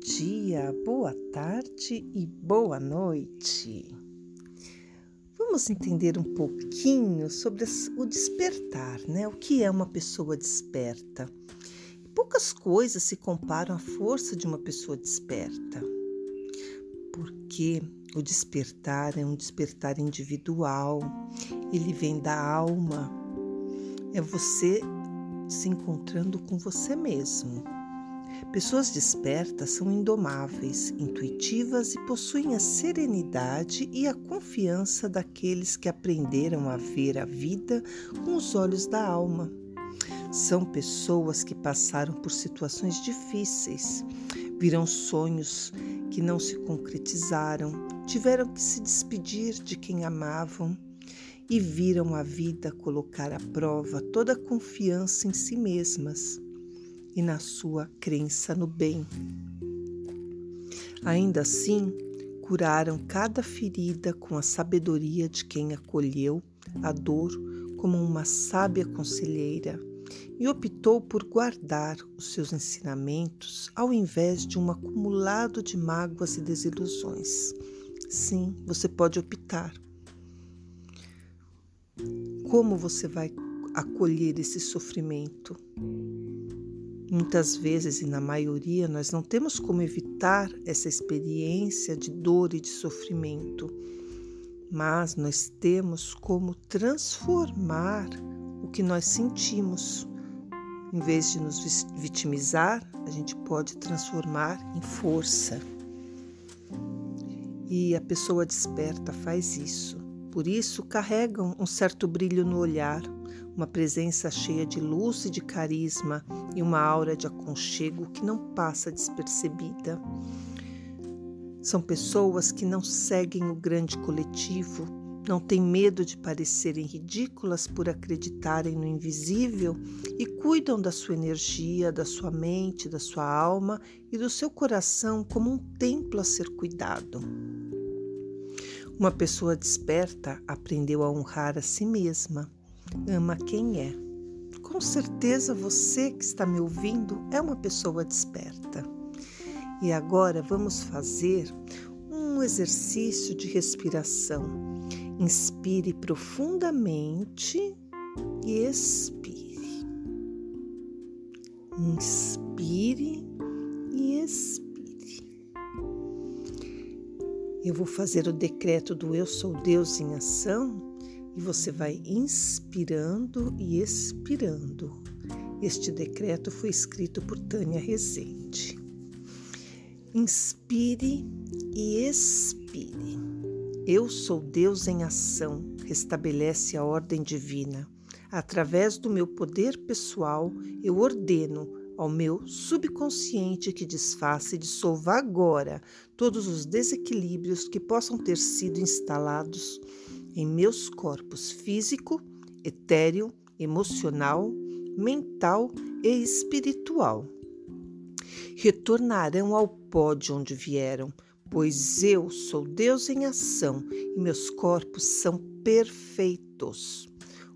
dia, boa tarde e boa noite. Vamos entender um pouquinho sobre o despertar, né? O que é uma pessoa desperta? Poucas coisas se comparam à força de uma pessoa desperta, porque o despertar é um despertar individual, ele vem da alma, é você se encontrando com você mesmo Pessoas despertas são indomáveis, intuitivas e possuem a serenidade e a confiança daqueles que aprenderam a ver a vida com os olhos da alma. São pessoas que passaram por situações difíceis, viram sonhos que não se concretizaram, tiveram que se despedir de quem amavam e viram a vida colocar à prova toda a confiança em si mesmas e na sua crença no bem. Ainda assim, curaram cada ferida com a sabedoria de quem acolheu a dor como uma sábia conselheira e optou por guardar os seus ensinamentos ao invés de um acumulado de mágoas e desilusões. Sim, você pode optar. Como você vai acolher esse sofrimento? Muitas vezes e na maioria nós não temos como evitar essa experiência de dor e de sofrimento, mas nós temos como transformar o que nós sentimos. Em vez de nos vitimizar, a gente pode transformar em força. E a pessoa desperta faz isso. Por isso, carregam um certo brilho no olhar, uma presença cheia de luz e de carisma e uma aura de aconchego que não passa despercebida. São pessoas que não seguem o grande coletivo, não têm medo de parecerem ridículas por acreditarem no invisível e cuidam da sua energia, da sua mente, da sua alma e do seu coração como um templo a ser cuidado. Uma pessoa desperta aprendeu a honrar a si mesma ama quem é. Com certeza você que está me ouvindo é uma pessoa desperta. E agora vamos fazer um exercício de respiração. Inspire profundamente e expire. Inspire e expire. Eu vou fazer o decreto do Eu Sou Deus em ação e você vai inspirando e expirando. Este decreto foi escrito por Tânia Rezende. Inspire e expire. Eu sou Deus em ação, restabelece a ordem divina. Através do meu poder pessoal, eu ordeno ao meu subconsciente que desfaça e dissolva agora todos os desequilíbrios que possam ter sido instalados em meus corpos físico, etéreo, emocional, mental e espiritual. Retornarão ao pó de onde vieram, pois eu sou Deus em ação e meus corpos são perfeitos.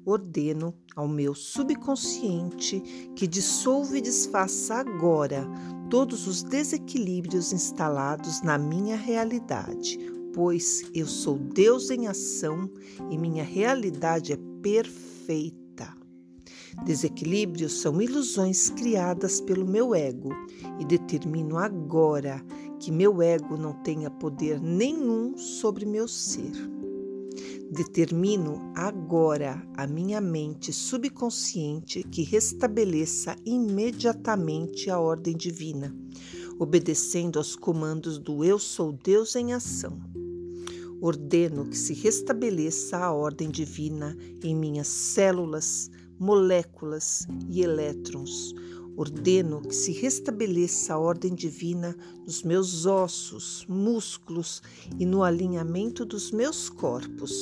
Ordeno ao meu subconsciente que dissolva e desfaça agora todos os desequilíbrios instalados na minha realidade, pois eu sou Deus em ação e minha realidade é perfeita. Desequilíbrios são ilusões criadas pelo meu ego e determino agora que meu ego não tenha poder nenhum sobre meu ser. Determino agora a minha mente subconsciente que restabeleça imediatamente a ordem divina, obedecendo aos comandos do Eu Sou Deus em ação. Ordeno que se restabeleça a ordem divina em minhas células, moléculas e elétrons. Ordeno que se restabeleça a ordem divina nos meus ossos, músculos e no alinhamento dos meus corpos.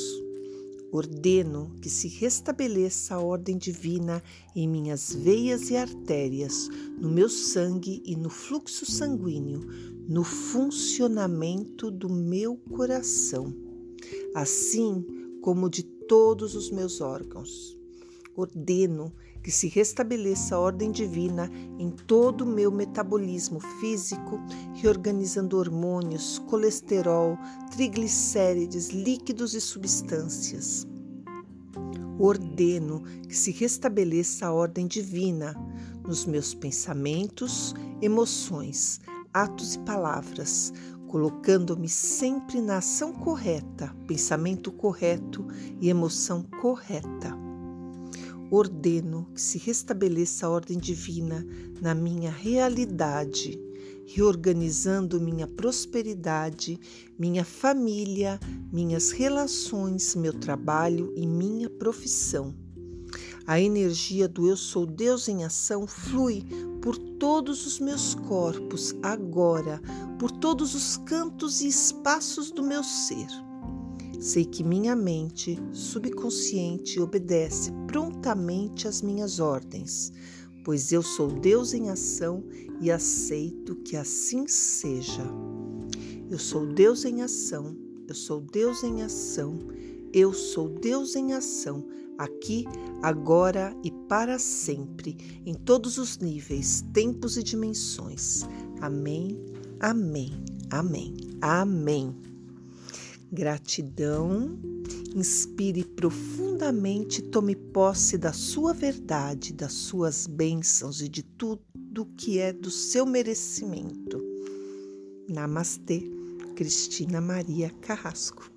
Ordeno que se restabeleça a ordem divina em minhas veias e artérias, no meu sangue e no fluxo sanguíneo, no funcionamento do meu coração, assim como de todos os meus órgãos. Ordeno que se restabeleça a ordem divina em todo o meu metabolismo físico, reorganizando hormônios, colesterol, triglicérides, líquidos e substâncias. Ordeno que se restabeleça a ordem divina nos meus pensamentos, emoções, atos e palavras, colocando-me sempre na ação correta, pensamento correto e emoção correta. Ordeno que se restabeleça a ordem divina na minha realidade, reorganizando minha prosperidade, minha família, minhas relações, meu trabalho e minha profissão. A energia do Eu Sou Deus em ação flui por todos os meus corpos agora, por todos os cantos e espaços do meu ser. Sei que minha mente subconsciente obedece prontamente às minhas ordens, pois eu sou Deus em ação e aceito que assim seja. Eu sou Deus em ação, eu sou Deus em ação, eu sou Deus em ação aqui, agora e para sempre, em todos os níveis, tempos e dimensões. Amém, amém, amém, amém. Gratidão. Inspire profundamente, tome posse da sua verdade, das suas bênçãos e de tudo que é do seu merecimento. Namastê, Cristina Maria Carrasco.